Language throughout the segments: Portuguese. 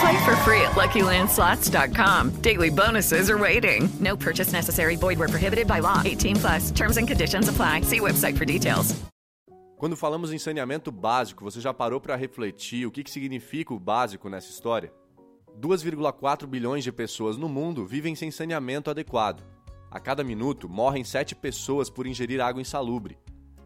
Play for free at LuckyLandSlots.com. Daily bonuses are waiting. No purchase necessary. Void where prohibited by law. 18 plus. Terms and conditions apply. See website for details. Quando falamos em saneamento básico, você já parou para refletir o que, que significa o básico nessa história? 2,4 bilhões de pessoas no mundo vivem sem saneamento adequado. A cada minuto, morrem 7 pessoas por ingerir água insalubre.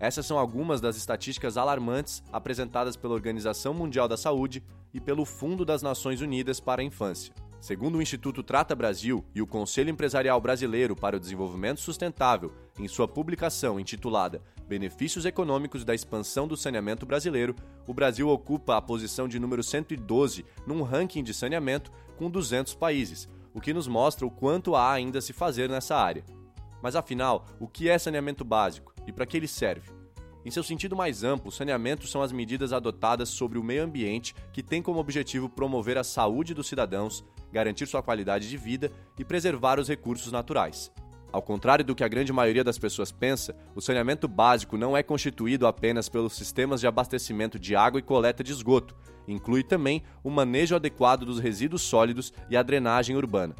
Essas são algumas das estatísticas alarmantes apresentadas pela Organização Mundial da Saúde e pelo Fundo das Nações Unidas para a Infância. Segundo o Instituto Trata Brasil e o Conselho Empresarial Brasileiro para o Desenvolvimento Sustentável, em sua publicação intitulada Benefícios Econômicos da Expansão do Saneamento Brasileiro, o Brasil ocupa a posição de número 112 num ranking de saneamento com 200 países, o que nos mostra o quanto há ainda a se fazer nessa área. Mas afinal, o que é saneamento básico e para que ele serve? Em seu sentido mais amplo, saneamento são as medidas adotadas sobre o meio ambiente que têm como objetivo promover a saúde dos cidadãos, garantir sua qualidade de vida e preservar os recursos naturais. Ao contrário do que a grande maioria das pessoas pensa, o saneamento básico não é constituído apenas pelos sistemas de abastecimento de água e coleta de esgoto, inclui também o manejo adequado dos resíduos sólidos e a drenagem urbana.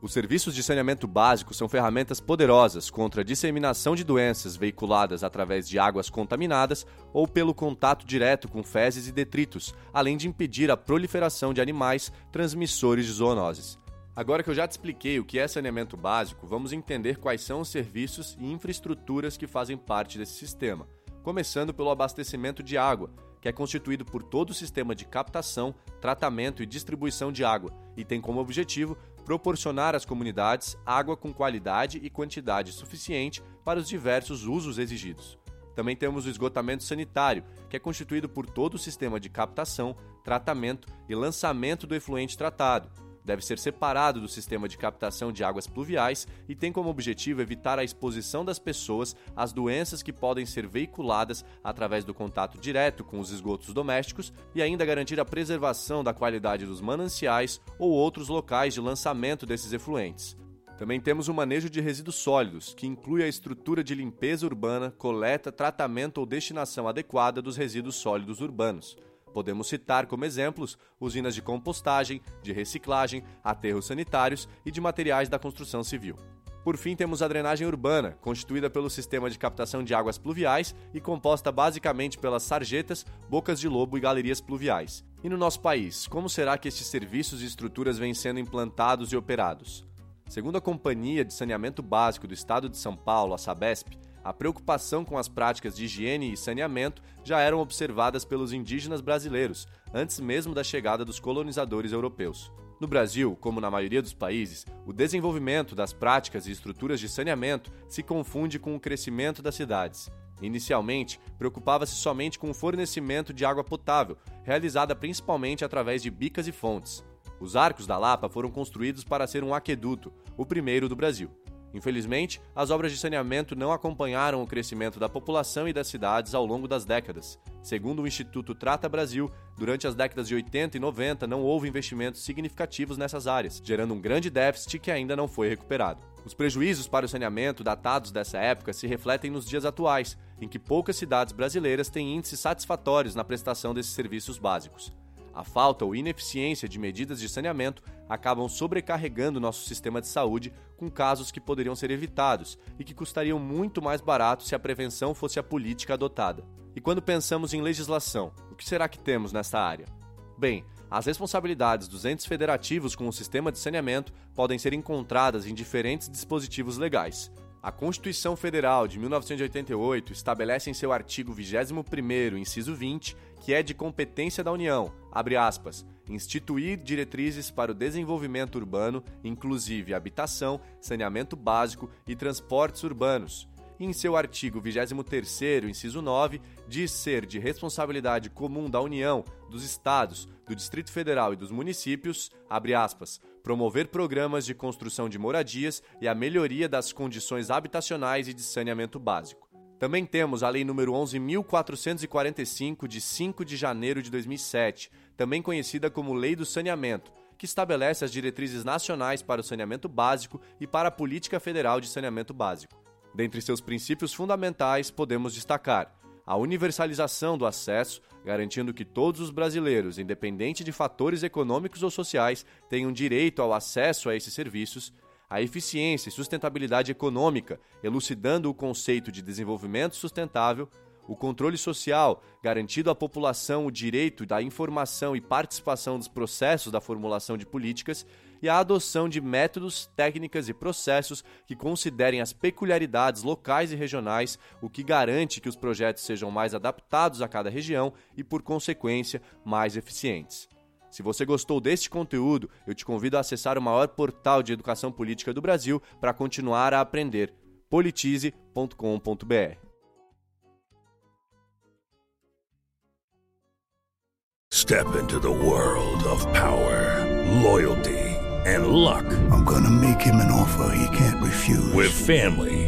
Os serviços de saneamento básico são ferramentas poderosas contra a disseminação de doenças veiculadas através de águas contaminadas ou pelo contato direto com fezes e detritos, além de impedir a proliferação de animais transmissores de zoonoses. Agora que eu já te expliquei o que é saneamento básico, vamos entender quais são os serviços e infraestruturas que fazem parte desse sistema, começando pelo abastecimento de água, que é constituído por todo o sistema de captação, tratamento e distribuição de água e tem como objetivo proporcionar às comunidades água com qualidade e quantidade suficiente para os diversos usos exigidos. Também temos o esgotamento sanitário, que é constituído por todo o sistema de captação, tratamento e lançamento do efluente tratado, deve ser separado do sistema de captação de águas pluviais e tem como objetivo evitar a exposição das pessoas às doenças que podem ser veiculadas através do contato direto com os esgotos domésticos e ainda garantir a preservação da qualidade dos mananciais ou outros locais de lançamento desses efluentes. Também temos o manejo de resíduos sólidos, que inclui a estrutura de limpeza urbana, coleta, tratamento ou destinação adequada dos resíduos sólidos urbanos. Podemos citar como exemplos usinas de compostagem, de reciclagem, aterros sanitários e de materiais da construção civil. Por fim, temos a drenagem urbana, constituída pelo sistema de captação de águas pluviais e composta basicamente pelas sarjetas, bocas de lobo e galerias pluviais. E no nosso país, como será que estes serviços e estruturas vêm sendo implantados e operados? Segundo a Companhia de Saneamento Básico do Estado de São Paulo, a Sabesp, a preocupação com as práticas de higiene e saneamento já eram observadas pelos indígenas brasileiros, antes mesmo da chegada dos colonizadores europeus. No Brasil, como na maioria dos países, o desenvolvimento das práticas e estruturas de saneamento se confunde com o crescimento das cidades. Inicialmente, preocupava-se somente com o fornecimento de água potável, realizada principalmente através de bicas e fontes. Os arcos da Lapa foram construídos para ser um aqueduto, o primeiro do Brasil. Infelizmente, as obras de saneamento não acompanharam o crescimento da população e das cidades ao longo das décadas. Segundo o Instituto Trata Brasil, durante as décadas de 80 e 90 não houve investimentos significativos nessas áreas, gerando um grande déficit que ainda não foi recuperado. Os prejuízos para o saneamento datados dessa época se refletem nos dias atuais, em que poucas cidades brasileiras têm índices satisfatórios na prestação desses serviços básicos. A falta ou ineficiência de medidas de saneamento acabam sobrecarregando nosso sistema de saúde com casos que poderiam ser evitados e que custariam muito mais barato se a prevenção fosse a política adotada. E quando pensamos em legislação, o que será que temos nesta área? Bem, as responsabilidades dos entes federativos com o sistema de saneamento podem ser encontradas em diferentes dispositivos legais. A Constituição Federal de 1988 estabelece em seu artigo 21º, inciso 20, que é de competência da União, abre aspas, instituir diretrizes para o desenvolvimento urbano, inclusive habitação, saneamento básico e transportes urbanos. E em seu artigo 23º, inciso 9, diz ser de responsabilidade comum da União, dos Estados, do Distrito Federal e dos municípios, abre aspas, promover programas de construção de moradias e a melhoria das condições habitacionais e de saneamento básico. Também temos a Lei nº 11.445, de 5 de janeiro de 2007, também conhecida como Lei do Saneamento, que estabelece as diretrizes nacionais para o saneamento básico e para a Política Federal de Saneamento Básico. Dentre seus princípios fundamentais, podemos destacar a universalização do acesso, garantindo que todos os brasileiros, independente de fatores econômicos ou sociais, tenham direito ao acesso a esses serviços, a eficiência e sustentabilidade econômica, elucidando o conceito de desenvolvimento sustentável, o controle social, garantindo à população o direito da informação e participação dos processos da formulação de políticas, e a adoção de métodos, técnicas e processos que considerem as peculiaridades locais e regionais, o que garante que os projetos sejam mais adaptados a cada região e, por consequência, mais eficientes. Se você gostou deste conteúdo, eu te convido a acessar o maior portal de educação política do Brasil para continuar a aprender politize.com.br. Step into the world of power, loyalty, and luck. I'm gonna make him an offer he can't refuse. With family,